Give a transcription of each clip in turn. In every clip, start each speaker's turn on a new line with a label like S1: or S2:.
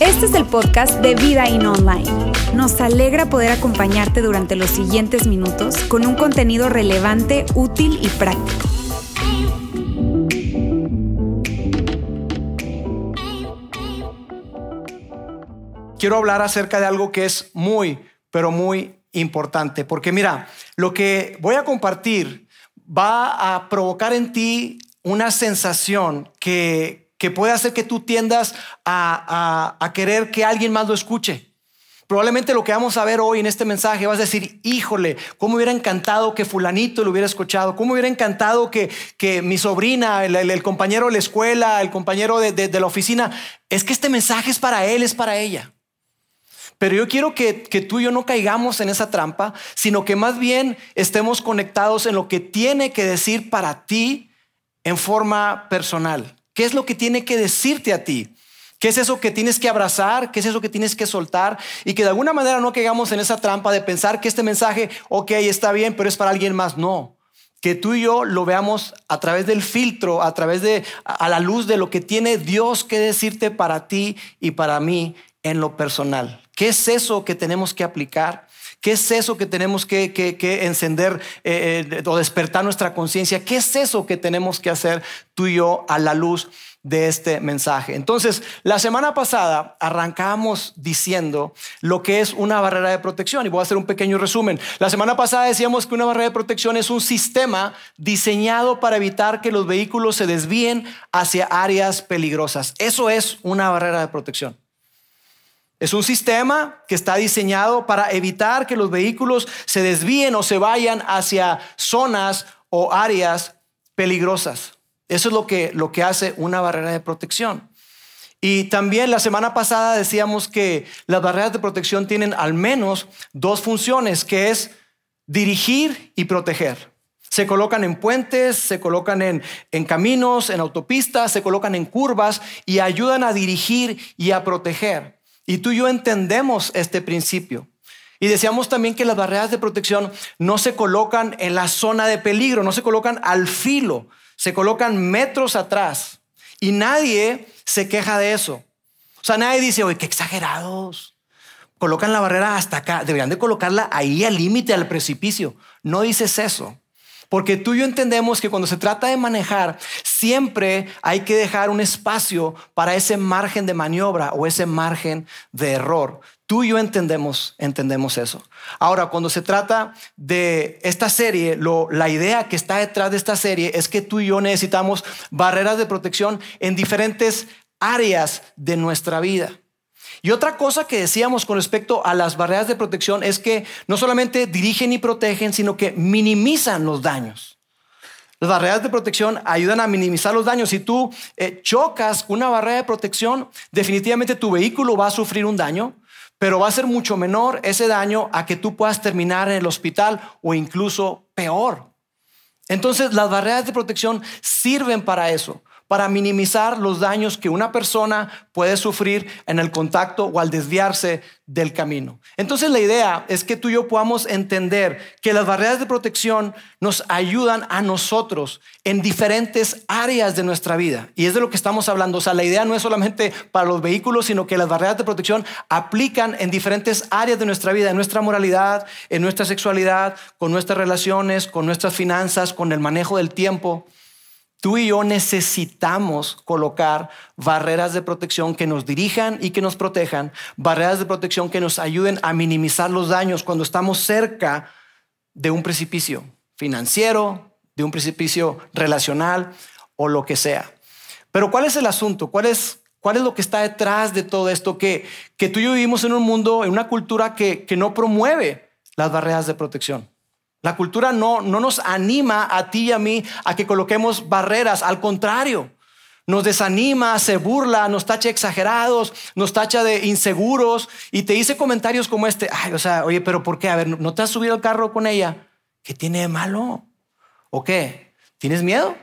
S1: Este es el podcast de Vida In Online. Nos alegra poder acompañarte durante los siguientes minutos con un contenido relevante, útil y práctico.
S2: Quiero hablar acerca de algo que es muy, pero muy importante, porque mira, lo que voy a compartir va a provocar en ti una sensación que, que puede hacer que tú tiendas a, a, a querer que alguien más lo escuche. Probablemente lo que vamos a ver hoy en este mensaje vas a decir, híjole, cómo hubiera encantado que fulanito lo hubiera escuchado, cómo hubiera encantado que, que mi sobrina, el, compañero de la escuela, el compañero de, de, la oficina, es que este mensaje es para él, es para ella. Pero yo quiero que, que tú y yo no caigamos en esa trampa, sino que más bien estemos conectados en lo que tiene que decir para ti en forma personal. ¿Qué es lo que tiene que decirte a ti? ¿Qué es eso que tienes que abrazar? ¿Qué es eso que tienes que soltar? Y que de alguna manera no caigamos en esa trampa de pensar que este mensaje, ok, está bien, pero es para alguien más. No. Que tú y yo lo veamos a través del filtro, a través de, a la luz de lo que tiene Dios que decirte para ti y para mí en lo personal. ¿Qué es eso que tenemos que aplicar? ¿Qué es eso que tenemos que, encender eh, eh, o despertar nuestra conciencia? ¿Qué es eso que tenemos que hacer tú y yo a la luz de este mensaje. Entonces, la semana pasada arrancamos diciendo lo que es una barrera de protección y voy a hacer un pequeño resumen. La semana pasada decíamos que una barrera de protección es un sistema diseñado para evitar que los vehículos se desvíen hacia áreas peligrosas. Eso es una barrera de protección. Es un sistema que está diseñado para evitar que los vehículos se desvíen o se vayan hacia zonas o áreas peligrosas. Eso es lo que, lo que hace una barrera de protección. Y también la semana pasada decíamos que las barreras de protección tienen al menos dos funciones, que es dirigir y proteger. Se colocan en puentes, se colocan en, en, caminos, en autopistas, se colocan en curvas y ayudan a dirigir y a proteger. Y tú y yo entendemos este principio. Y decíamos también que las barreras de protección no se colocan en la zona de peligro, no se colocan al filo, se colocan metros atrás y nadie se queja de eso. O sea, nadie dice, oye, qué exagerados. Colocan la barrera hasta acá, deberían de colocarla ahí al límite, al precipicio. No dices eso. Porque tú y yo entendemos que cuando se trata de manejar, siempre hay que dejar un espacio para ese margen de maniobra o ese margen de error. Tú y yo entendemos, entendemos eso. Ahora, cuando se trata de esta serie, la idea que está detrás de esta serie es que tú y yo necesitamos barreras de protección en diferentes áreas de nuestra vida. Y otra cosa que decíamos con respecto a las barreras de protección es que no solamente dirigen y protegen, sino que minimizan los daños. Las barreras de protección ayudan a minimizar los daños. Si tú eh, chocas una barrera de protección, definitivamente tu vehículo va a sufrir un daño, pero va a ser mucho menor ese daño a que tú puedas terminar en el hospital o incluso peor. Entonces las barreras de protección sirven para eso, para minimizar los daños que una persona puede sufrir en el contacto o al desviarse del camino. Entonces la idea es que tú y yo podamos entender que las barreras de protección nos ayudan a nosotros en diferentes áreas de nuestra vida. Y es de lo que estamos hablando. O sea, la idea no es solamente para los vehículos, sino que las barreras de protección aplican en diferentes áreas de nuestra vida, en nuestra moralidad, en nuestra sexualidad, con nuestras relaciones, con nuestras finanzas, con el manejo del tiempo. Tú y yo necesitamos colocar barreras de protección que nos dirijan y que nos protejan, barreras de protección que nos ayuden a minimizar los daños cuando estamos cerca de un precipicio financiero, de un precipicio relacional o lo que sea. Pero ¿cuál es el asunto? ¿Cuál es, cuál es lo que está detrás de todo esto? Que, que tú y yo vivimos en un mundo, en una cultura que, que no promueve las barreras de protección. La cultura no, no nos anima a ti y a mí a que coloquemos barreras, al contrario, nos desanima, se burla, nos tacha exagerados, nos tacha de inseguros y te dice comentarios como este, ay, o sea, oye, pero ¿por qué? A ver, ¿no te has subido al carro con ella? ¿Qué tiene de malo? ¿O qué? ¿Tienes miedo?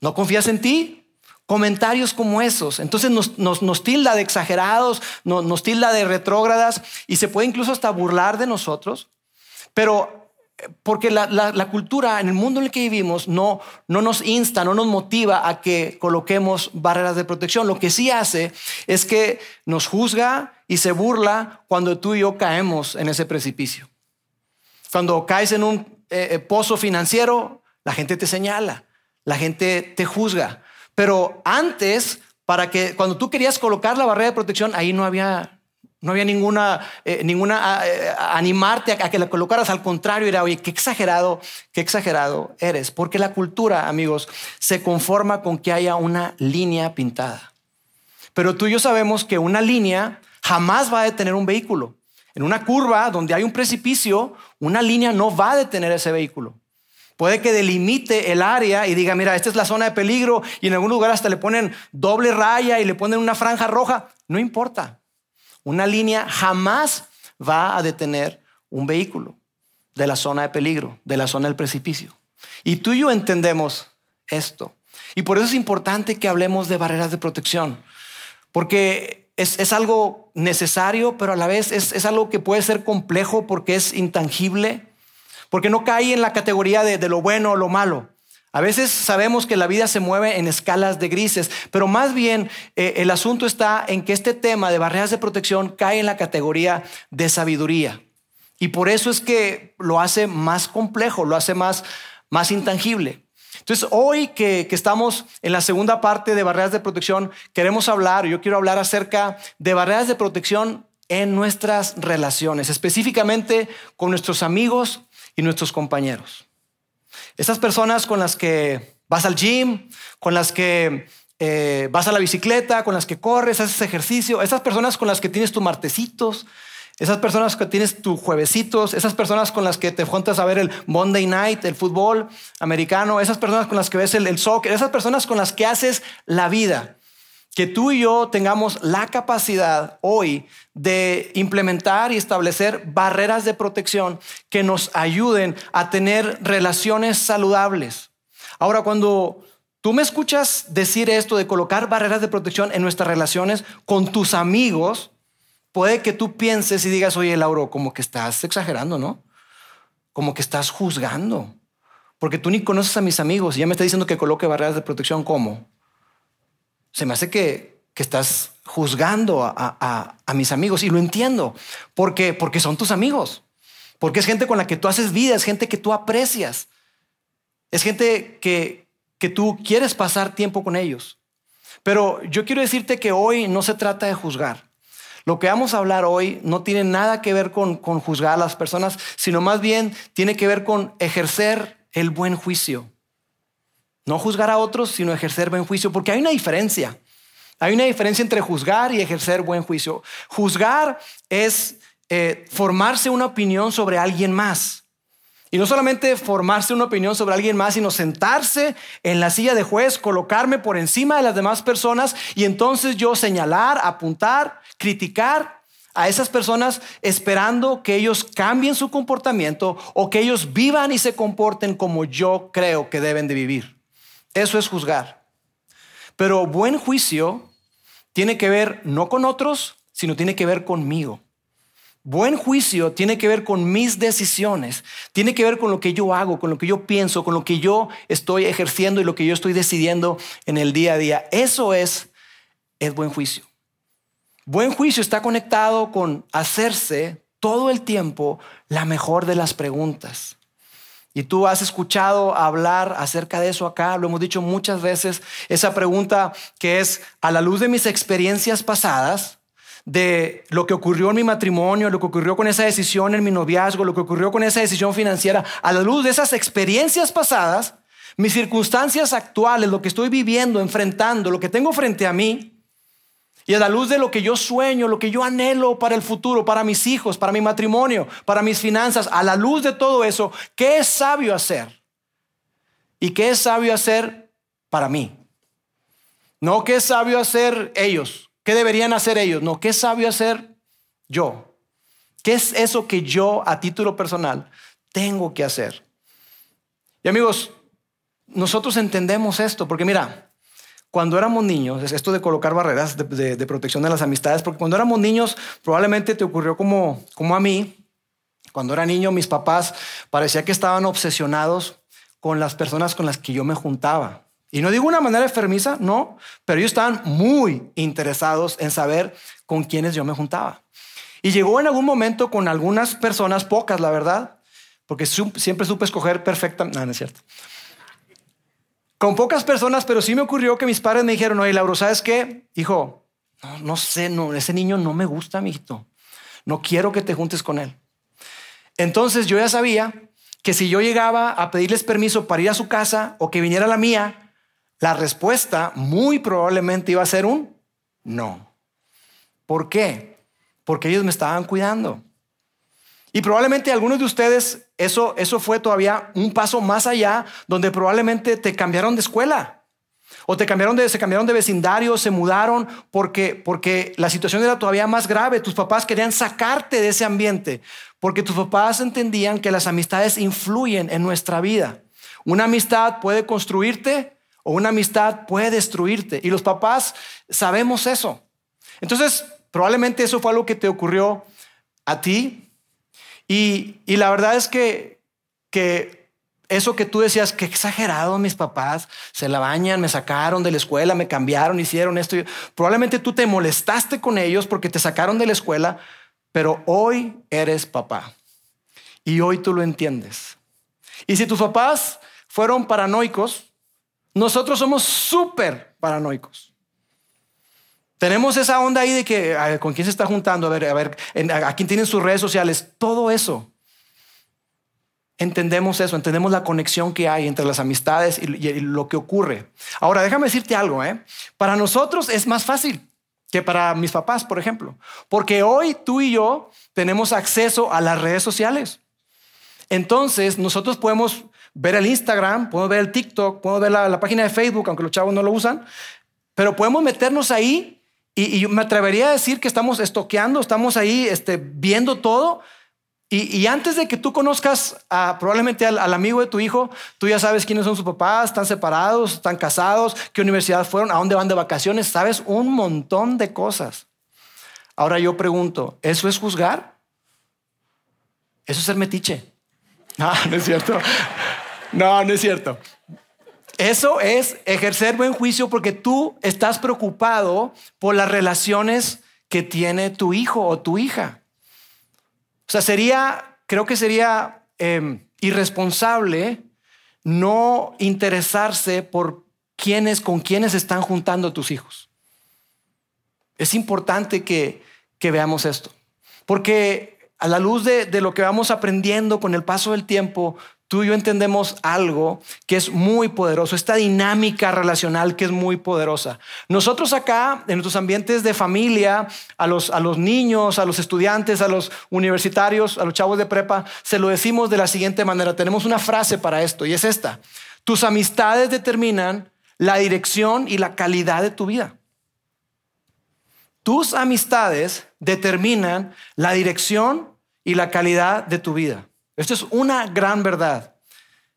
S2: ¿No confías en ti? Comentarios como esos. Entonces nos, nos, tilda de exagerados, nos tilda de retrógradas y se puede incluso hasta burlar de nosotros. Pero porque la, cultura en el mundo en el que vivimos no, no nos insta, no nos motiva a que coloquemos barreras de protección. Lo que sí hace es que nos juzga y se burla cuando tú y yo caemos en ese precipicio. Cuando caes en un eh, eh, pozo financiero, la gente te señala, la gente te juzga. Pero antes, para que cuando tú querías colocar la barrera de protección, ahí no había no había ninguna, eh, ninguna eh, animarte a, que la colocaras. Al contrario, era, oye, qué exagerado, qué exagerado eres. Porque la cultura, amigos, se conforma con que haya una línea pintada. Pero tú y yo sabemos que una línea jamás va a detener un vehículo. En una curva donde hay un precipicio, una línea no va a detener ese vehículo. Puede que delimite el área y diga, mira, esta es la zona de peligro y en algún lugar hasta le ponen doble raya y le ponen una franja roja. No importa. Una línea jamás va a detener un vehículo de la zona de peligro, de la zona del precipicio. Y tú y yo entendemos esto. Y por eso es importante que hablemos de barreras de protección, porque es, algo necesario, pero a la vez es, es, algo que puede ser complejo porque es intangible, porque no cae en la categoría de, de lo bueno o lo malo. A veces sabemos que la vida se mueve en escalas de grises, pero más bien eh, el asunto está en que este tema de barreras de protección cae en la categoría de sabiduría. Y por eso es que lo hace más complejo, lo hace más, más intangible. Entonces, hoy que, que, estamos en la segunda parte de barreras de protección, queremos hablar, yo quiero hablar acerca de barreras de protección en nuestras relaciones, específicamente con nuestros amigos y nuestros compañeros. Esas personas con las que vas al gym, con las que eh, vas a la bicicleta, con las que corres, haces ejercicio, esas personas con las que tienes tus martesitos, esas personas que tienes tus juevesitos, esas personas con las que te juntas a ver el Monday Night, el fútbol americano, esas personas con las que ves el, el soccer, esas personas con las que haces la vida que tú y yo tengamos la capacidad hoy de implementar y establecer barreras de protección que nos ayuden a tener relaciones saludables. Ahora, cuando tú me escuchas decir esto de colocar barreras de protección en nuestras relaciones con tus amigos, puede que tú pienses y digas, oye, Lauro, como que estás exagerando, ¿no? Como que estás juzgando. Porque tú ni conoces a mis amigos y ya me está diciendo que coloque barreras de protección. ¿Cómo? Se me hace que, estás juzgando a, mis amigos y lo entiendo, porque, porque son tus amigos, porque es gente con la que tú haces vida, es gente que tú aprecias, es gente que, que tú quieres pasar tiempo con ellos. Pero yo quiero decirte que hoy no se trata de juzgar. Lo que vamos a hablar hoy no tiene nada que ver con, con juzgar a las personas, sino más bien tiene que ver con ejercer el buen juicio. No juzgar a otros, sino ejercer buen juicio, porque hay una diferencia. Hay una diferencia entre juzgar y ejercer buen juicio. Juzgar es eh, formarse una opinión sobre alguien más. Y no solamente formarse una opinión sobre alguien más, sino sentarse en la silla de juez, colocarme por encima de las demás personas y entonces yo señalar, apuntar, criticar a esas personas esperando que ellos cambien su comportamiento o que ellos vivan y se comporten como yo creo que deben de vivir. Eso es juzgar. Pero buen juicio tiene que ver no con otros, sino tiene que ver conmigo. Buen juicio tiene que ver con mis decisiones, tiene que ver con lo que yo hago, con lo que yo pienso, con lo que yo estoy ejerciendo y lo que yo estoy decidiendo en el día a día. Eso es, es buen juicio. Buen juicio está conectado con hacerse todo el tiempo la mejor de las preguntas. Y tú has escuchado hablar acerca de eso acá, lo hemos dicho muchas veces, esa pregunta que es a la luz de mis experiencias pasadas, de lo que ocurrió en mi matrimonio, lo que ocurrió con esa decisión en mi noviazgo, lo que ocurrió con esa decisión financiera, a la luz de esas experiencias pasadas, mis circunstancias actuales, lo que estoy viviendo, enfrentando, lo que tengo frente a mí, y a la luz de lo que yo sueño, lo que yo anhelo para el futuro, para mis hijos, para mi matrimonio, para mis finanzas, a la luz de todo eso, ¿qué es sabio hacer? ¿Y qué es sabio hacer para mí? No qué es sabio hacer ellos, qué deberían hacer ellos, no, qué es sabio hacer yo. ¿Qué es eso que yo a título personal tengo que hacer? Y amigos, nosotros entendemos esto, porque mira, cuando éramos niños, esto de colocar barreras de, protección de las amistades, porque cuando éramos niños probablemente te ocurrió como, como a mí, Cuando era niño, mis papás parecía que estaban obsesionados con las personas con las que yo me juntaba. Y no digo una manera enfermiza, no, pero ellos estaban muy interesados en saber con quiénes yo me juntaba. Y llegó en algún momento con algunas personas, pocas la verdad, porque siempre supe escoger perfecta, no, no es cierto. Con pocas personas, pero sí me ocurrió que mis padres me dijeron, oye, Lauro, ¿sabes qué? Hijo, no, no sé, no, ese niño no me gusta, mijito. No quiero que te juntes con él. Entonces yo ya sabía que si yo llegaba a pedirles permiso para ir a su casa o que viniera la mía, la respuesta muy probablemente iba a ser un no. ¿Por qué? Porque ellos me estaban cuidando. Y probablemente algunos de ustedes, eso, eso fue todavía un paso más allá, donde probablemente te cambiaron de escuela. O te cambiaron de, se cambiaron de vecindario, se mudaron porque, porque la situación era todavía más grave. Tus papás querían sacarte de ese ambiente porque tus papás entendían que las amistades influyen en nuestra vida. Una amistad puede construirte o una amistad puede destruirte. Y los papás sabemos eso. Entonces, probablemente eso fue algo que te ocurrió a ti. Y, la verdad es que, que eso que tú decías, que exagerado mis papás, se la bañan, me sacaron de la escuela, me cambiaron, hicieron esto. Probablemente tú te molestaste con ellos porque te sacaron de la escuela, pero hoy eres papá y hoy tú lo entiendes. Y si tus papás fueron paranoicos, nosotros somos súper paranoicos. Tenemos esa onda ahí de que, ¿con quién se está juntando? A ver, a ver, a quién tienen sus redes sociales, todo eso entendemos eso, entendemos la conexión que hay entre las amistades y, lo que ocurre. Ahora, déjame decirte algo, ¿eh? Para nosotros es más fácil que para mis papás, por ejemplo, porque hoy tú y yo tenemos acceso a las redes sociales. Entonces, nosotros podemos ver el Instagram, podemos ver el TikTok, podemos ver la, página de Facebook, aunque los chavos no lo usan, pero podemos meternos ahí y, me atrevería a decir que estamos estoqueando, estamos ahí este, viendo todo y, antes de que tú conozcas probablemente al, amigo de tu hijo, tú ya sabes quiénes son sus papás, están separados, están casados, qué universidad fueron, a dónde van de vacaciones, sabes un montón de cosas. Ahora yo pregunto, ¿eso es juzgar? Eso es ser metiche. No, no es cierto. No, no es cierto. Eso es ejercer buen juicio porque tú estás preocupado por las relaciones que tiene tu hijo o tu hija. O sea, sería, creo que sería em, irresponsable no interesarse por quiénes, con quiénes están juntando tus hijos. Es importante que, que veamos esto, porque a la luz de, de lo que vamos aprendiendo con el paso del tiempo, tú y yo entendemos algo que es muy poderoso, esta dinámica relacional que es muy poderosa. Nosotros acá, en nuestros ambientes de familia, a los, a los niños, a los estudiantes, a los universitarios, a los chavos de prepa, se lo decimos de la siguiente manera. Tenemos una frase para esto y es esta. Tus amistades determinan la dirección y la calidad de tu vida. Tus amistades determinan la dirección y la calidad de tu vida. Esto es una gran verdad.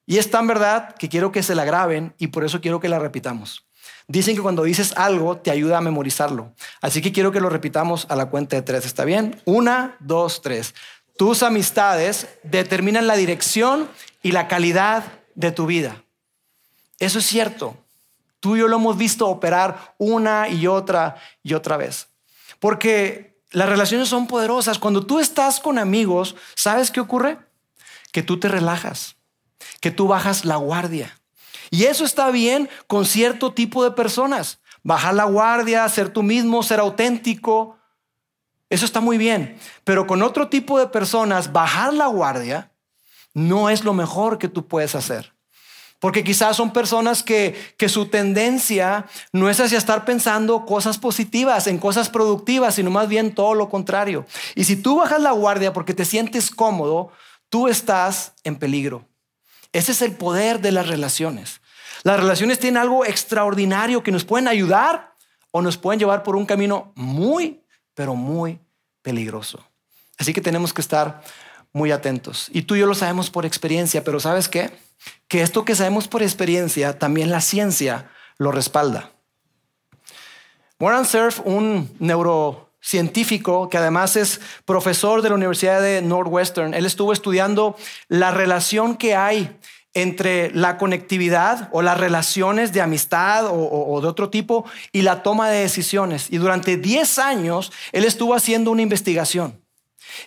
S2: Y es tan verdad que quiero que se la graben y por eso quiero que la repitamos. Dicen que cuando dices algo te ayuda a memorizarlo. Así que quiero que lo repitamos a la cuenta de tres. ¿Está bien? Una, dos, tres. Tus amistades determinan la dirección y la calidad de tu vida. Eso es cierto. Tú y yo lo hemos visto operar una y otra y otra vez. Porque las relaciones son poderosas. Cuando tú estás con amigos, ¿sabes qué ocurre? Que tú te relajas, que tú bajas la guardia. Y eso está bien con cierto tipo de personas. Bajar la guardia, ser tú mismo, ser auténtico. Eso está muy bien. Pero con otro tipo de personas, bajar la guardia no es lo mejor que tú puedes hacer. Porque quizás son personas que, que, su tendencia no es hacia estar pensando cosas positivas, en cosas productivas, sino más bien todo lo contrario. Y si tú bajas la guardia porque te sientes cómodo, tú estás en peligro. Ese es el poder de las relaciones. Las relaciones tienen algo extraordinario que nos pueden ayudar o nos pueden llevar por un camino muy, pero muy peligroso. Así que tenemos que estar muy atentos. Y tú y yo lo sabemos por experiencia, pero ¿sabes qué? Que esto que sabemos por experiencia, también la ciencia lo respalda. Moran Cerf, un neuro científico que además es profesor de la Universidad de Northwestern. Él estuvo estudiando la relación que hay entre la conectividad o las relaciones de amistad o, de otro tipo y la toma de decisiones. Y durante 10 años él estuvo haciendo una investigación.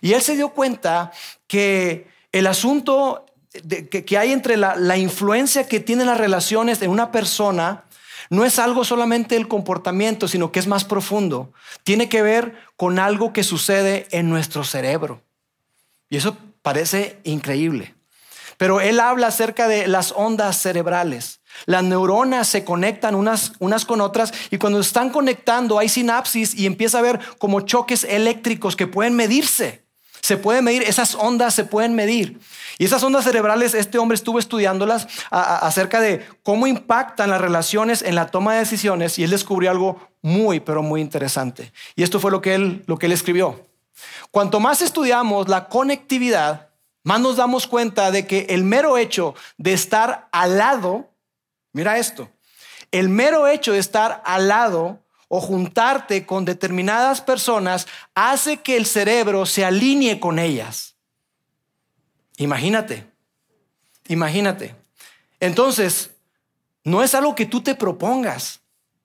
S2: Y él se dio cuenta que el asunto que, hay entre la, la influencia que tienen las relaciones en una persona no es algo solamente el comportamiento, sino que es más profundo. Tiene que ver con algo que sucede en nuestro cerebro. Y eso parece increíble. Pero él habla acerca de las ondas cerebrales. Las neuronas se conectan unas, unas con otras y cuando están conectando hay sinapsis y empieza a haber como choques eléctricos que pueden medirse. Se pueden medir, esas ondas se pueden medir. Y esas ondas cerebrales, este hombre estuvo estudiándolas acerca de cómo impactan las relaciones en la toma de decisiones y él descubrió algo muy, pero muy interesante. Y esto fue lo que él, lo que él escribió. Cuanto más estudiamos la conectividad, más nos damos cuenta de que el mero hecho de estar al lado, mira esto, el mero hecho de estar al lado o juntarte con determinadas personas hace que el cerebro se alinee con ellas. Imagínate, imagínate. Entonces, no es algo que tú te propongas.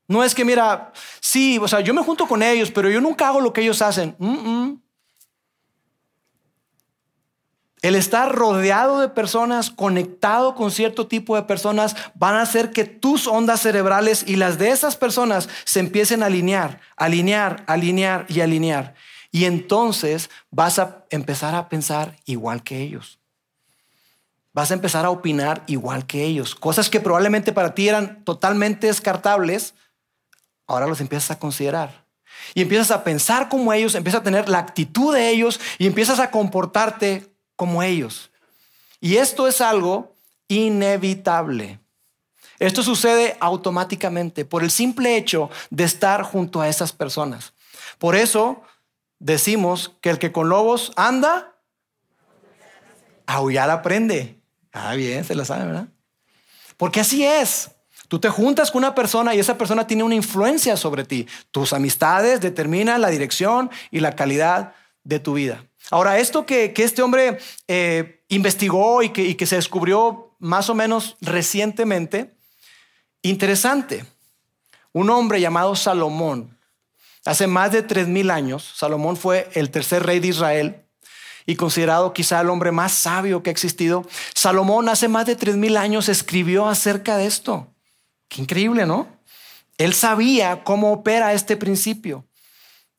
S2: No es que, mira, sí, o sea, yo me junto con ellos, pero yo nunca hago lo que ellos hacen. El estar rodeado de personas, conectado con cierto tipo de personas, van a hacer que tus ondas cerebrales y las de esas personas se empiecen a alinear, alinear, alinear y alinear. Y entonces vas a empezar a pensar igual que ellos. Vas a empezar a opinar igual que ellos. Cosas que probablemente para ti eran totalmente descartables, ahora los empiezas a considerar. Y empiezas a pensar como ellos, empiezas a tener la actitud de ellos y empiezas a comportarte como ellos. Y esto es algo inevitable. Esto sucede automáticamente por el simple hecho de estar junto a esas personas. Por eso decimos que el que con lobos anda, aullar aprende. Ah, bien, se la sabe, ¿verdad? Porque así es. Tú te juntas con una persona y esa persona tiene una influencia sobre ti. Tus amistades determinan la dirección y la calidad de tu vida. Ahora, esto que, este hombre eh, investigó y que, y que se descubrió más o menos recientemente, interesante. Un hombre llamado Salomón, hace más de tres mil años, Salomón fue el tercer rey de Israel y considerado quizá el hombre más sabio que ha existido. Salomón hace más de tres mil años escribió acerca de esto. Qué increíble, ¿no? Él sabía cómo opera este principio.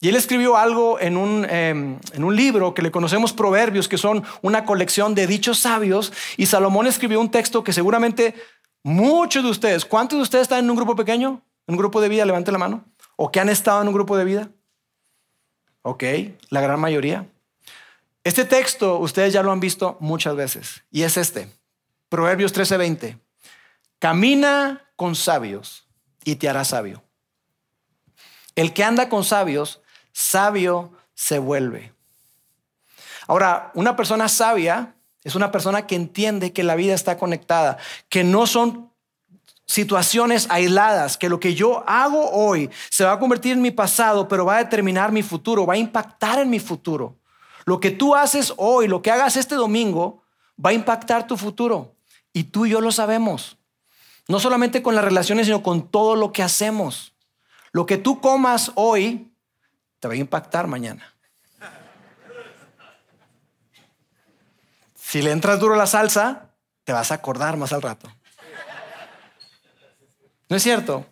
S2: Y él escribió algo en un, em, en un, libro que le conocemos Proverbios, que son una colección de dichos sabios. Y Salomón escribió un texto que seguramente muchos de ustedes, ¿cuántos de ustedes están en un grupo pequeño? ¿En un grupo de vida? Levante la mano. ¿O que han estado en un grupo de vida? Ok, la gran mayoría. Este texto ustedes ya lo han visto muchas veces. Y es este. Proverbios 13:20. Camina con sabios y te hará sabio. El que anda con sabios sabio se vuelve. Ahora, una persona sabia es una persona que entiende que la vida está conectada, que no son situaciones aisladas, que lo que yo hago hoy se va a convertir en mi pasado, pero va a determinar mi futuro, va a impactar en mi futuro. Lo que tú haces hoy, lo que hagas este domingo, va a impactar tu futuro. Y tú y yo lo sabemos. No solamente con las relaciones, sino con todo lo que hacemos. Lo que tú comas hoy te va a impactar mañana. Si le entras duro la salsa, te vas a acordar más al rato. ¿No es cierto?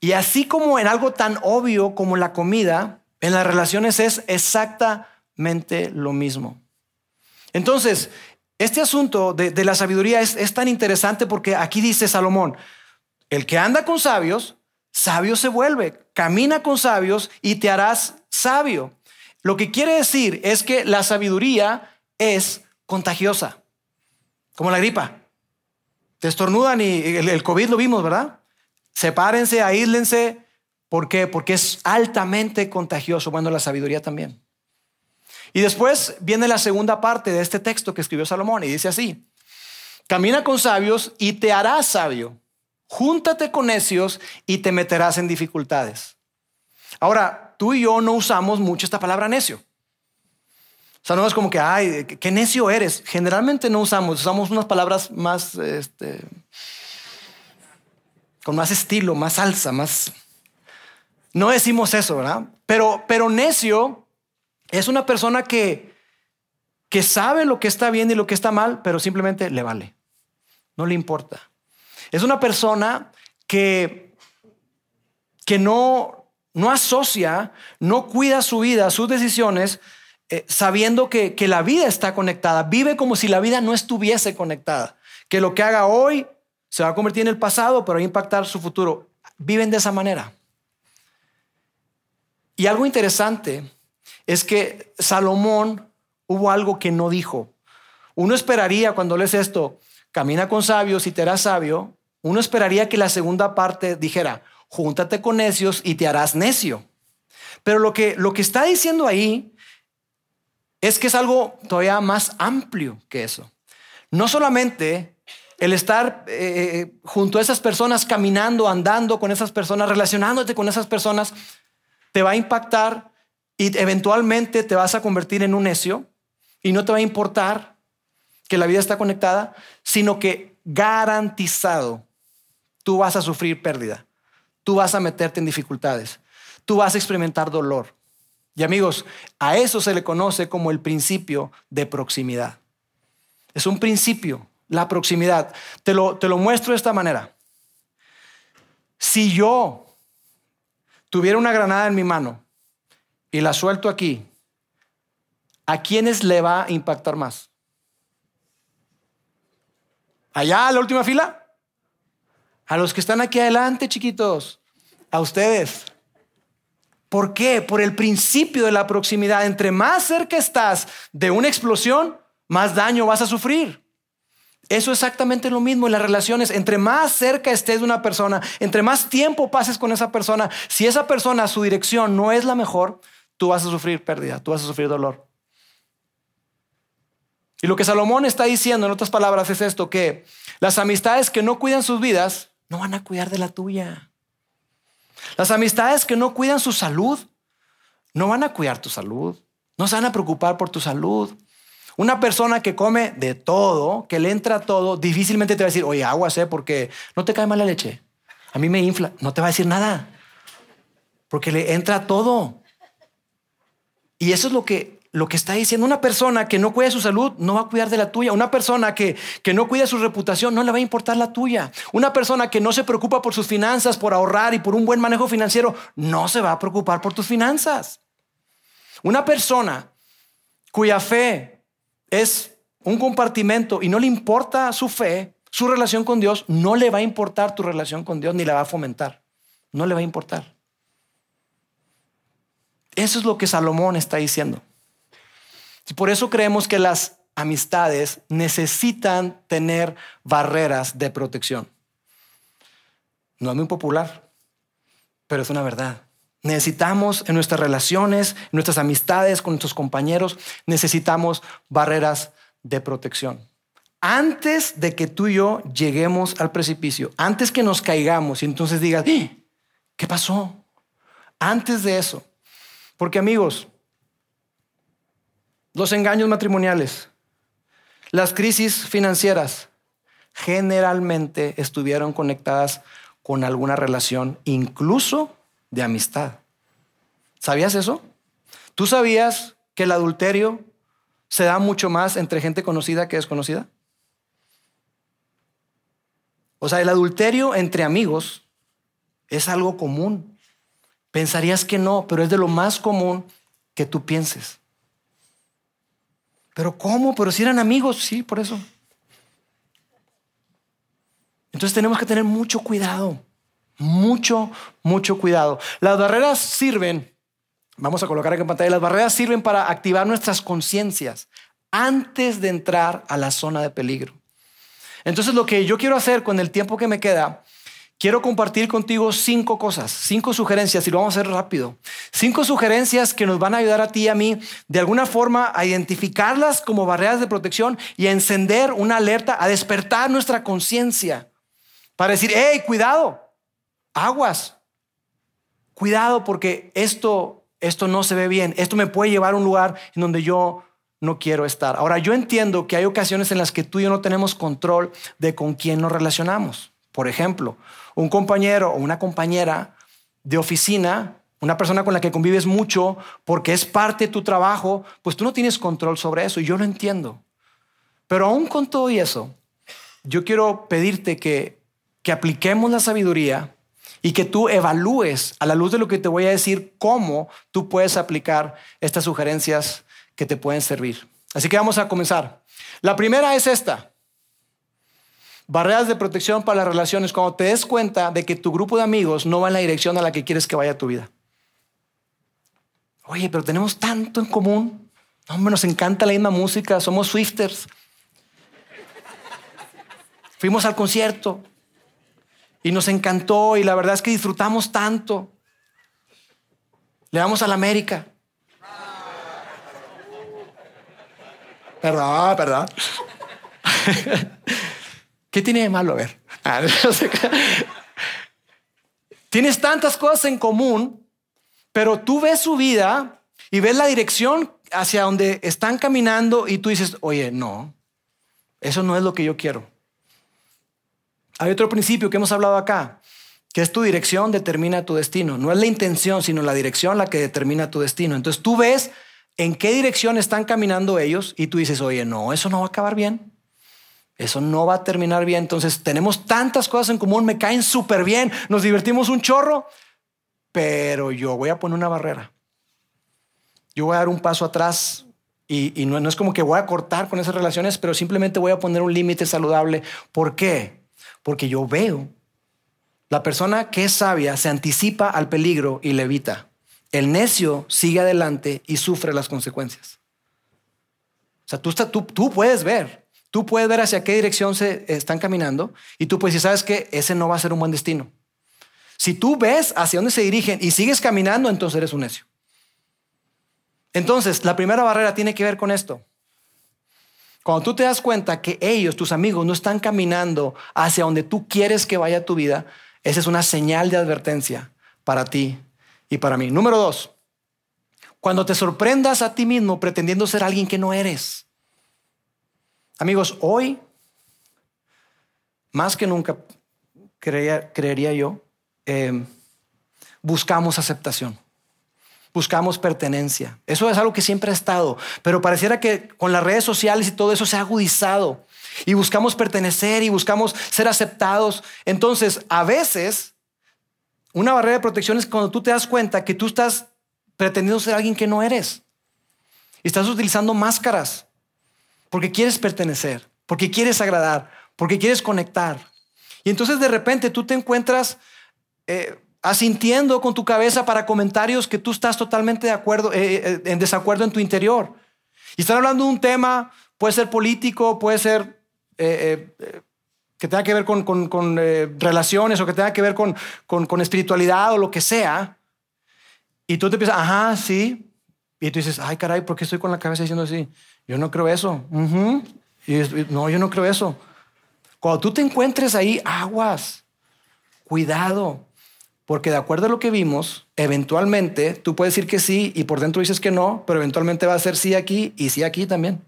S2: Y así como en algo tan obvio como la comida, en las relaciones es exactamente lo mismo. Entonces, este asunto de, la sabiduría es, es tan interesante porque aquí dice Salomón, el que anda con sabios sabio se vuelve. Camina con sabios y te harás sabio. Lo que quiere decir es que la sabiduría es contagiosa, como la gripa. Te estornudan y el, COVID lo vimos, ¿verdad? Sepárense, aíslense. ¿Por qué? Porque es altamente contagioso. Bueno, la sabiduría también. Y después viene la segunda parte de este texto que escribió Salomón y dice así, camina con sabios y te harás sabio. Júntate con necios y te meterás en dificultades. Ahora, tú y yo no usamos mucho esta palabra necio. O sea, no es como que, ay, qué necio eres. Generalmente no usamos, usamos unas palabras más, este, con más estilo, más salsa, más... No decimos eso, ¿verdad? Pero, pero necio es una persona que, que sabe lo que está bien y lo que está mal, pero simplemente le vale. No le importa. Es una persona que, que no, no asocia, no cuida su vida, sus decisiones eh, sabiendo que, que la vida está conectada. Vive como si la vida no estuviese conectada. Que lo que haga hoy se va a convertir en el pasado, pero va a impactar su futuro. Viven de esa manera. Y algo interesante es que Salomón hubo algo que no dijo. Uno esperaría cuando lees esto, camina con sabios y te harás sabio. Uno esperaría que la segunda parte dijera, júntate con necios y te harás necio. Pero lo que, lo que está diciendo ahí es que es algo todavía más amplio que eso. No solamente el estar eh, junto a esas personas, caminando, andando con esas personas, relacionándote con esas personas, te va a impactar y eventualmente te vas a convertir en un necio y no te va a importar que la vida está conectada, sino que garantizado tú vas a sufrir pérdida, tú vas a meterte en dificultades, tú vas a experimentar dolor, y amigos, a eso se le conoce como el principio de proximidad. Es un principio, la proximidad. Te lo, te lo muestro de esta manera. Si yo tuviera una granada en mi mano y la suelto aquí, ¿a quiénes le va a impactar más? ¿Allá, la última fila? A los que están aquí adelante, chiquitos. A ustedes. ¿Por qué? Por el principio de la proximidad. Entre más cerca estás de una explosión, más daño vas a sufrir. Eso es exactamente lo mismo en las relaciones. Entre más cerca estés de una persona, entre más tiempo pases con esa persona, si esa persona, su dirección no es la mejor, tú vas a sufrir pérdida, tú vas a sufrir dolor. Y lo que Salomón está diciendo, en otras palabras, es esto, que las amistades que no cuidan sus vidas, no van a cuidar de la tuya. Las amistades que no cuidan su salud, no van a cuidar tu salud, no se van a preocupar por tu salud. Una persona que come de todo, que le entra todo, difícilmente te va a decir, oye, agua, sé, porque no te cae mal la leche. A mí me infla, no te va a decir nada, porque le entra todo. Y eso es lo que lo que está diciendo. Una persona que no cuida su salud no va a cuidar de la tuya. Una persona que, que no cuida su reputación no le va a importar la tuya. Una persona que no se preocupa por sus finanzas, por ahorrar y por un buen manejo financiero, no se va a preocupar por tus finanzas. Una persona cuya fe es un compartimento y no le importa su fe, su relación con Dios, no le va a importar tu relación con Dios ni la va a fomentar. No le va a importar. Eso es lo que Salomón está diciendo. Y por eso creemos que las amistades necesitan tener barreras de protección. No es muy popular, pero es una verdad. Necesitamos en nuestras relaciones, en nuestras amistades con nuestros compañeros, necesitamos barreras de protección. Antes de que tú y yo lleguemos al precipicio, antes que nos caigamos y entonces digas, ¡Eh! ¿qué pasó? Antes de eso. Porque amigos, los engaños matrimoniales, las crisis financieras, generalmente estuvieron conectadas con alguna relación, incluso de amistad. ¿Sabías eso? ¿Tú sabías que el adulterio se da mucho más entre gente conocida que desconocida? O sea, el adulterio entre amigos es algo común. Pensarías que no, pero es de lo más común que tú pienses. Pero ¿cómo? Pero si eran amigos, sí, por eso. Entonces tenemos que tener mucho cuidado, mucho, mucho cuidado. Las barreras sirven, vamos a colocar aquí en pantalla, las barreras sirven para activar nuestras conciencias antes de entrar a la zona de peligro. Entonces lo que yo quiero hacer con el tiempo que me queda quiero compartir contigo cinco cosas, cinco sugerencias y lo vamos a hacer rápido. Cinco sugerencias que nos van a ayudar a ti y a mí de alguna forma a identificarlas como barreras de protección y a encender una alerta, a despertar nuestra conciencia para decir, hey, cuidado, aguas, cuidado porque esto esto no se ve bien, esto me puede llevar a un lugar en donde yo no quiero estar. Ahora, yo entiendo que hay ocasiones en las que tú y yo no tenemos control de con quién nos relacionamos. Por ejemplo, un compañero o una compañera de oficina, una persona con la que convives mucho porque es parte de tu trabajo, pues tú no tienes control sobre eso y yo lo entiendo. Pero aún con todo eso, yo quiero pedirte que, que apliquemos la sabiduría y que tú evalúes a la luz de lo que te voy a decir cómo tú puedes aplicar estas sugerencias que te pueden servir. Así que vamos a comenzar. La primera es esta. Barreras de protección para las relaciones. Cuando te des cuenta de que tu grupo de amigos no va en la dirección a la que quieres que vaya tu vida. Oye, pero tenemos tanto en común. Hombre, nos encanta la misma música. Somos Swifters. Fuimos al concierto y nos encantó y la verdad es que disfrutamos tanto. Le vamos a la América. Perdón, perdón. ¿Qué tiene de malo? A ver. Ah, Tienes tantas cosas en común, pero tú ves su vida y ves la dirección hacia donde están caminando y tú dices, oye, no, eso no es lo que yo quiero. Hay otro principio que hemos hablado acá, que es tu dirección determina tu destino. No es la intención, sino la dirección la que determina tu destino. Entonces tú ves en qué dirección están caminando ellos y tú dices, oye, no, eso no va a acabar bien. Eso no va a terminar bien. Entonces tenemos tantas cosas en común, me caen súper bien, nos divertimos un chorro, pero yo voy a poner una barrera. Yo voy a dar un paso atrás y, no, es como que voy a cortar con esas relaciones, pero simplemente voy a poner un límite saludable. ¿Por qué? Porque yo veo. La persona que es sabia se anticipa al peligro y le evita. El necio sigue adelante y sufre las consecuencias. O sea, tú puedes ver, tú puedes ver hacia qué dirección se están caminando y tú puedes decir, sabes que ese no va a ser un buen destino. Si tú ves hacia dónde se dirigen y sigues caminando, entonces eres un necio. Entonces, la primera barrera tiene que ver con esto. Cuando tú te das cuenta que ellos, tus amigos, no están caminando hacia donde tú quieres que vaya tu vida, esa es una señal de advertencia para ti y para mí. Número dos, cuando te sorprendas a ti mismo pretendiendo ser alguien que no eres. Amigos, hoy, más que nunca, creería yo, eh, buscamos aceptación. Buscamos pertenencia. Eso es algo que siempre ha estado, pero pareciera que con las redes sociales y todo eso se ha agudizado. Y buscamos pertenecer y buscamos ser aceptados. Entonces, a veces una barrera de protección es cuando tú te das cuenta que tú estás pretendiendo ser alguien que no eres. Estás utilizando máscaras porque quieres pertenecer, porque quieres agradar, porque quieres conectar. Y entonces de repente tú te encuentras eh, asintiendo con tu cabeza para comentarios que tú estás totalmente de acuerdo, eh, eh, en desacuerdo en tu interior. Y están hablando de un tema, puede ser político, puede ser que tenga que ver con, eh, relaciones o que tenga que ver con, espiritualidad o lo que sea, y tú te empiezas, ajá, sí, y tú dices, ay, caray, ¿por qué estoy con la cabeza diciendo así? Yo no creo eso. no, yo no creo eso. Cuando tú te encuentres ahí, aguas, cuidado, porque de acuerdo a lo que vimos, eventualmente tú puedes decir que sí y por dentro dices que no, pero eventualmente va a ser sí aquí y sí aquí también.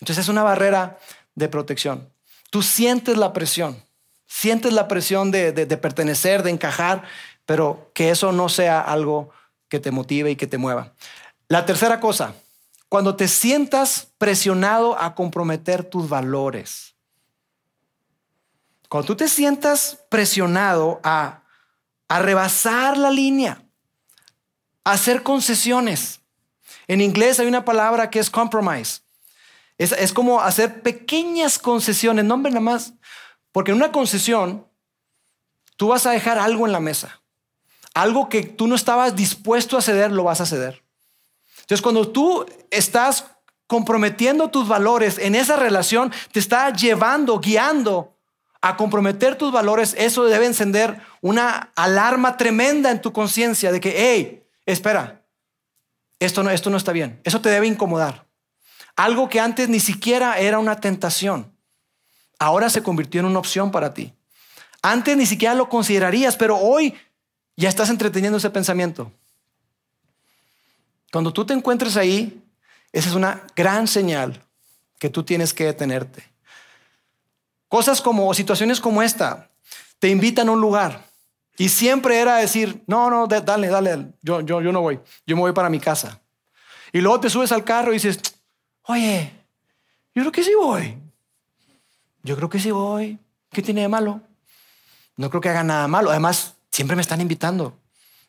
S2: Entonces es una barrera de protección. Tú sientes la presión, sientes la presión de, pertenecer, de encajar, pero que eso no sea algo que te motive y que te mueva. La tercera cosa, cuando te sientas presionado a comprometer tus valores. Cuando tú te sientas presionado a, a rebasar la línea, a hacer concesiones. En inglés hay una palabra que es compromise. Es, como hacer pequeñas concesiones, no hombre nada más, porque en una concesión tú vas a dejar algo en la mesa. Algo que tú no estabas dispuesto a ceder, lo vas a ceder. Entonces, cuando tú estás comprometiendo tus valores en esa relación, te está llevando, guiando a comprometer tus valores, eso debe encender una alarma tremenda en tu conciencia de que, hey, espera, esto no, esto no está bien. Eso te debe incomodar. Algo que antes ni siquiera era una tentación, ahora se convirtió en una opción para ti. Antes ni siquiera lo considerarías, pero hoy ya estás entreteniendo ese pensamiento. Cuando tú te encuentres ahí, esa es una gran señal que tú tienes que detenerte. Cosas como, situaciones como esta, te invitan a un lugar y siempre era decir, no, no, dale, dale, yo, yo, yo no voy, yo me voy para mi casa. Y luego te subes al carro y dices, oye, yo creo que sí voy. Yo creo que sí voy. ¿Qué tiene de malo? No creo que haga nada malo. Además, siempre me están invitando.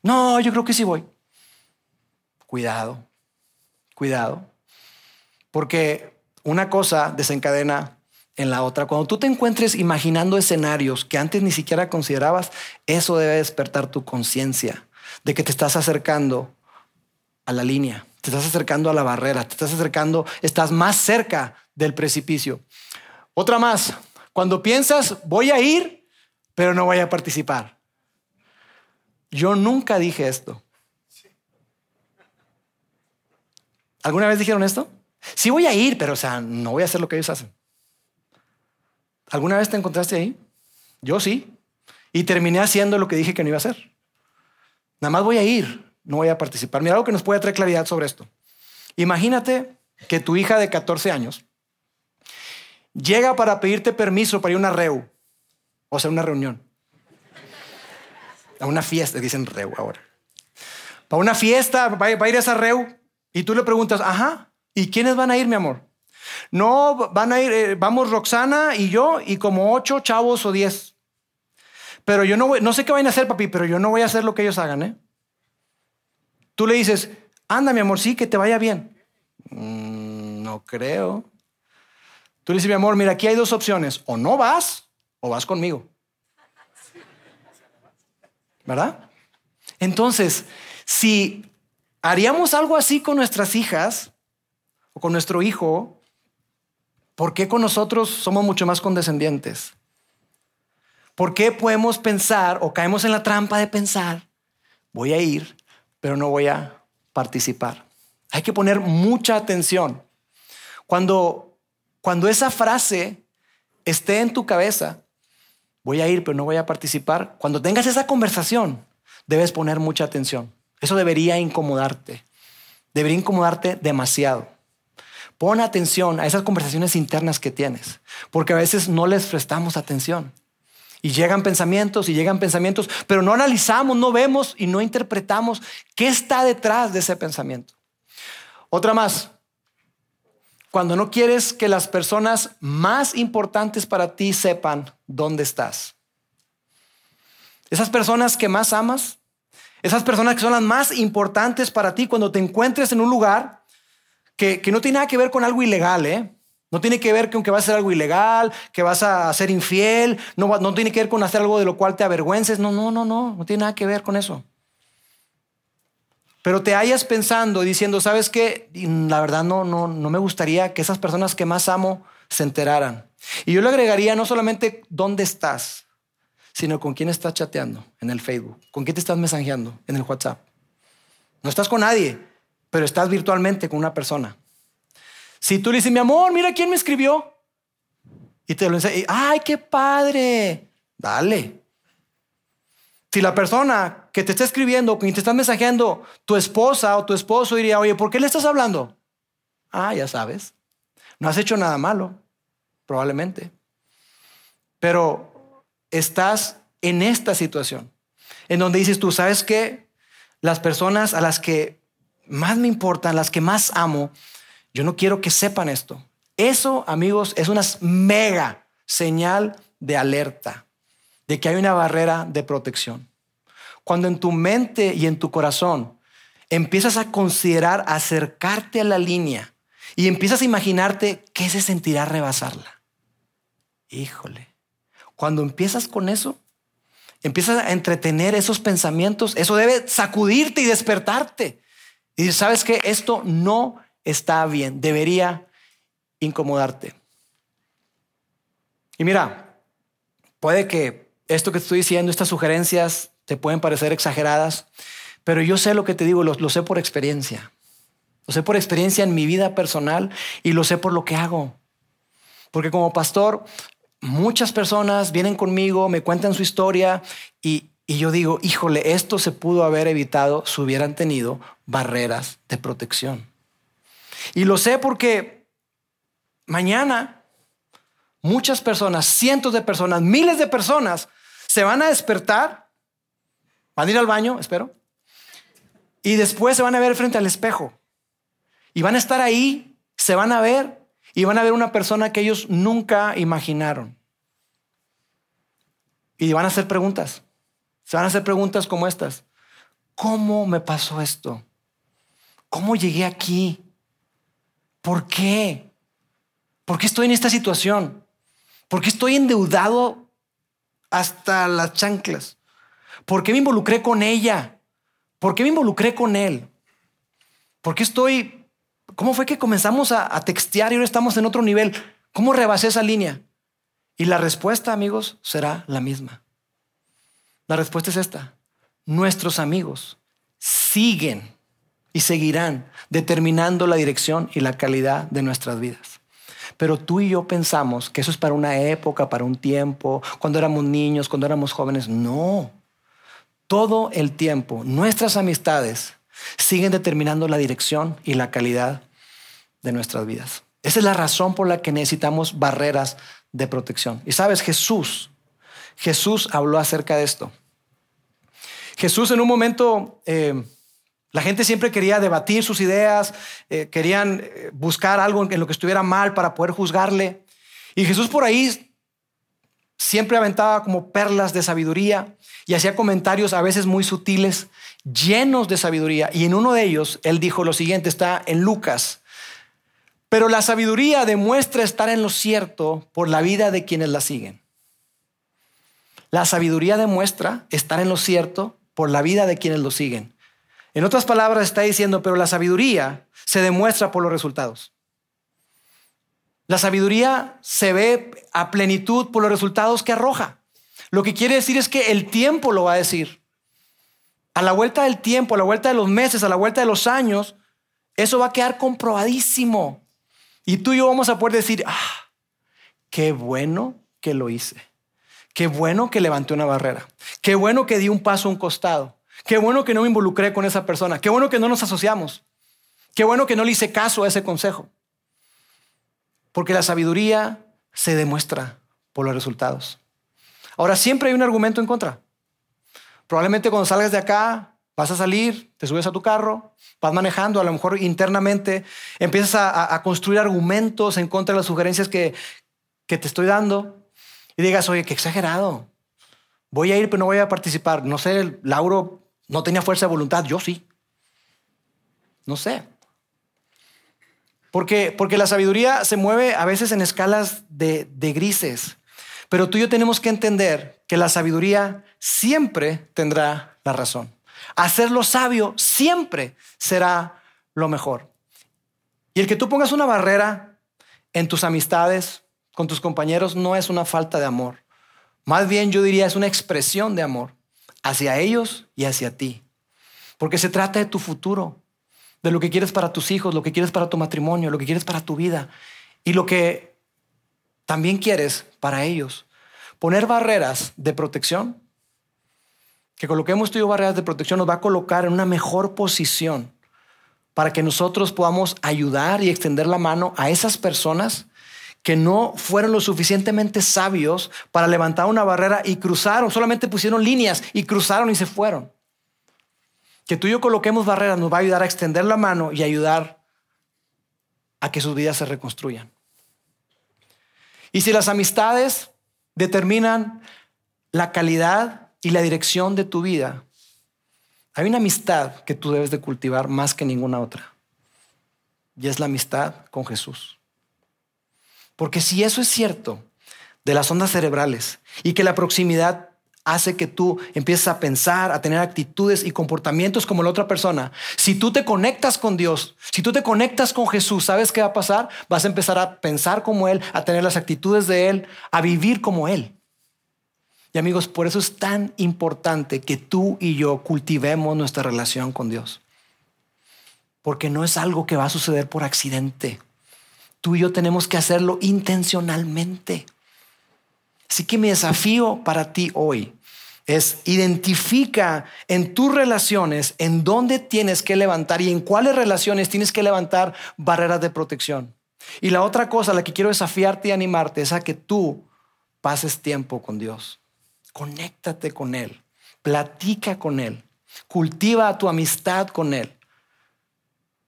S2: No, yo creo que sí voy. Cuidado, cuidado. Porque una cosa desencadena en la otra. Cuando tú te encuentres imaginando escenarios que antes ni siquiera considerabas, eso debe despertar tu conciencia de que te estás acercando a la línea, te estás acercando a la barrera, te estás acercando, estás más cerca del precipicio. Otra más, cuando piensas, voy a ir, pero no voy a participar. Yo nunca dije esto. ¿Alguna vez dijeron esto? Sí voy a ir, pero o sea, no voy a hacer lo que ellos hacen. ¿Alguna vez te encontraste ahí? Yo sí. Y terminé haciendo lo que dije que no iba a hacer. Nada más voy a ir, no voy a participar. Mira algo que nos puede traer claridad sobre esto. Imagínate que tu hija de 14 años llega para pedirte permiso para ir a una reu, o sea, una reunión. A una fiesta, dicen reu ahora. Para una fiesta, va a ir a esa reu y tú le preguntas, ajá, ¿y quiénes van a ir, mi amor? No, van a ir, eh, vamos Roxana y yo y como ocho chavos o diez. Pero yo no voy, no sé qué van a hacer, papi, pero yo no voy a hacer lo que ellos hagan, ¿eh? Tú le dices, anda, mi amor, sí, que te vaya bien. Mm, no creo. Tú le dices, mi amor, mira, aquí hay dos opciones. O no vas o vas conmigo. ¿Verdad? Entonces, si haríamos algo así con nuestras hijas o con nuestro hijo, ¿por qué con nosotros somos mucho más condescendientes? ¿Por qué podemos pensar o caemos en la trampa de pensar, voy a ir, pero no voy a participar? Hay que poner mucha atención. Cuando, cuando esa frase esté en tu cabeza, voy a ir, pero no voy a participar, cuando tengas esa conversación, debes poner mucha atención. Eso debería incomodarte. Debería incomodarte demasiado. Pon atención a esas conversaciones internas que tienes, porque a veces no les prestamos atención. Y llegan pensamientos y llegan pensamientos, pero no analizamos, no vemos y no interpretamos qué está detrás de ese pensamiento. Otra más, cuando no quieres que las personas más importantes para ti sepan dónde estás. Esas personas que más amas, esas personas que son las más importantes para ti cuando te encuentres en un lugar que, no tiene nada que ver con algo ilegal, ¿eh? No tiene que ver con que vas a hacer algo ilegal, que vas a ser infiel, no, no tiene que ver con hacer algo de lo cual te avergüences, no, no, no, no, no tiene nada que ver con eso. Pero te hayas pensando, diciendo, ¿sabes qué? La verdad no, no, no me gustaría que esas personas que más amo se enteraran. Y yo le agregaría no solamente dónde estás, sino con quién estás chateando en el Facebook, con quién te estás mensajeando en el WhatsApp. No estás con nadie, pero estás virtualmente con una persona. Si tú le dices, mi amor, mira quién me escribió, y te lo enseñas, ay, qué padre, dale. Si la persona que te está escribiendo, que te está mensajeando, tu esposa o tu esposo diría, oye, ¿por qué le estás hablando? Ah, ya sabes, no has hecho nada malo, probablemente. Pero estás en esta situación, en donde dices tú, ¿sabes qué? Las personas a las que más me importan, las que más amo, yo no quiero que sepan esto. Eso, amigos, es una mega señal de alerta, de que hay una barrera de protección. Cuando en tu mente y en tu corazón empiezas a considerar acercarte a la línea y empiezas a imaginarte qué se sentirá rebasarla. Híjole, cuando empiezas con eso, empiezas a entretener esos pensamientos, eso debe sacudirte y despertarte. Y sabes que esto no está bien, debería incomodarte. Y mira, puede que esto que estoy diciendo, estas sugerencias, te pueden parecer exageradas, pero yo sé lo que te digo, lo sé por experiencia. Lo sé por experiencia en mi vida personal y lo sé por lo que hago. Porque como pastor, muchas personas vienen conmigo, me cuentan su historia y, yo digo, híjole, esto se pudo haber evitado si hubieran tenido barreras de protección. Y lo sé porque mañana muchas personas, cientos de personas, miles de personas se van a despertar, van a ir al baño, espero, y después se van a ver frente al espejo. Y van a estar ahí, se van a ver y van a ver una persona que ellos nunca imaginaron. Y van a hacer preguntas. Se van a hacer preguntas como estas. ¿Cómo me pasó esto? ¿Cómo llegué aquí? ¿Por qué? ¿Por qué estoy en esta situación? ¿Por qué estoy endeudado hasta las chanclas? ¿Por qué me involucré con ella? ¿Por qué me involucré con él? ¿Por qué estoy... ¿Cómo fue que comenzamos a, textear y ahora estamos en otro nivel? ¿Cómo rebasé esa línea? Y la respuesta, amigos, será la misma. La respuesta es esta. Nuestros amigos siguen y seguirán determinando la dirección y la calidad de nuestras vidas. Pero tú y yo pensamos que eso es para una época, para un tiempo, cuando éramos niños, cuando éramos jóvenes. No todo el tiempo nuestras amistades siguen determinando la dirección y la calidad de nuestras vidas. Esa es la razón por la que necesitamos barreras de protección. Y sabes, Jesús, Jesús habló acerca de esto. Jesús en un momento, eh, la gente siempre quería debatir sus ideas, eh, querían eh, buscar algo en lo que estuviera mal para poder juzgarle. Y Jesús por ahí siempre aventaba como perlas de sabiduría y hacía comentarios a veces muy sutiles, llenos de sabiduría. Y en uno de ellos, él dijo lo siguiente, está en Lucas. Pero la sabiduría demuestra estar en lo cierto por la vida de quienes la siguen. La sabiduría demuestra estar en lo cierto por la vida de quienes lo siguen. En otras palabras, está diciendo, pero la sabiduría se demuestra por los resultados. La sabiduría se ve a plenitud por los resultados que arroja. Lo que quiere decir es que el tiempo lo va a decir. A la vuelta del tiempo, a la vuelta de los meses, a la vuelta de los años, eso va a quedar comprobadísimo. Y tú y yo vamos a poder decir, ah, qué bueno que lo hice. Qué bueno que levanté una barrera. Qué bueno que di un paso a un costado. Qué bueno que no me involucré con esa persona. Qué bueno que no nos asociamos. Qué bueno que no le hice caso a ese consejo. Porque la sabiduría se demuestra por los resultados. Ahora, siempre hay un argumento en contra. Probablemente cuando salgas de acá, vas a salir, te subes a tu carro, vas manejando, a lo mejor internamente empiezas a, construir argumentos en contra de las sugerencias que, que te estoy dando y digas, oye, qué exagerado. Voy a ir, pero no voy a participar. No sé, Lauro no tenía fuerza de voluntad, yo sí. No sé. Porque, porque la sabiduría se mueve a veces en escalas de, de grises. Pero tú y yo tenemos que entender que la sabiduría siempre tendrá la razón. Hacerlo sabio siempre será lo mejor. Y el que tú pongas una barrera en tus amistades, con tus compañeros, no es una falta de amor. Más bien yo diría es una expresión de amor hacia ellos y hacia ti. Porque se trata de tu futuro de lo que quieres para tus hijos, lo que quieres para tu matrimonio, lo que quieres para tu vida y lo que también quieres para ellos. Poner barreras de protección, que coloquemos tú y barreras de protección, nos va a colocar en una mejor posición para que nosotros podamos ayudar y extender la mano a esas personas que no fueron lo suficientemente sabios para levantar una barrera y cruzaron, solamente pusieron líneas y cruzaron y se fueron. Que tú y yo coloquemos barreras nos va a ayudar a extender la mano y ayudar a que sus vidas se reconstruyan. Y si las amistades determinan la calidad y la dirección de tu vida, hay una amistad que tú debes de cultivar más que ninguna otra. Y es la amistad con Jesús. Porque si eso es cierto de las ondas cerebrales y que la proximidad hace que tú empieces a pensar, a tener actitudes y comportamientos como la otra persona. Si tú te conectas con Dios, si tú te conectas con Jesús, ¿sabes qué va a pasar? Vas a empezar a pensar como Él, a tener las actitudes de Él, a vivir como Él. Y amigos, por eso es tan importante que tú y yo cultivemos nuestra relación con Dios. Porque no es algo que va a suceder por accidente. Tú y yo tenemos que hacerlo intencionalmente. Así que mi desafío para ti hoy es identifica en tus relaciones en dónde tienes que levantar y en cuáles relaciones tienes que levantar barreras de protección. Y la otra cosa, la que quiero desafiarte y animarte, es a que tú pases tiempo con Dios. Conéctate con Él, platica con Él, cultiva tu amistad con Él.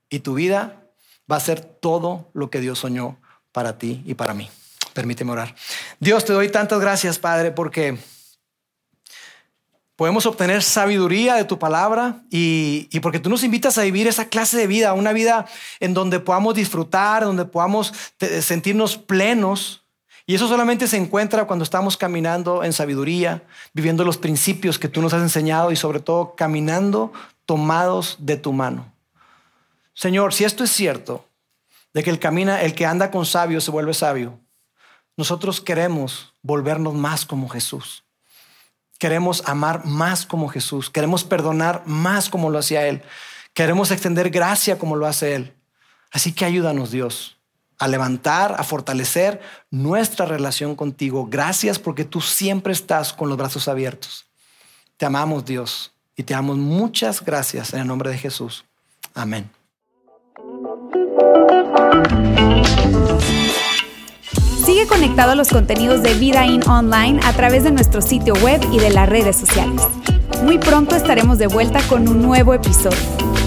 S2: Y tu vida va a ser todo lo que Dios soñó para ti y para mí. Permíteme orar. Dios, te doy tantas gracias, Padre, porque podemos obtener sabiduría de tu palabra y, porque tú nos invitas a vivir esa clase de vida, una vida en donde podamos disfrutar, donde podamos sentirnos plenos. Y eso solamente se encuentra cuando estamos caminando en sabiduría, viviendo los principios que tú nos has enseñado y sobre todo caminando tomados de tu mano. Señor, si esto es cierto, de que el, camina, el que anda con sabio se vuelve sabio, nosotros queremos volvernos más como Jesús. Queremos amar más como Jesús. Queremos perdonar más como lo hacía Él. Queremos extender gracia como lo hace Él. Así que ayúdanos Dios a levantar, a fortalecer nuestra relación contigo. Gracias porque tú siempre estás con los brazos abiertos. Te amamos Dios y te damos muchas gracias en el nombre de Jesús. Amén.
S1: Sigue conectado a los contenidos de Vida In Online a través de nuestro sitio web y de las redes sociales. Muy pronto estaremos de vuelta con un nuevo episodio.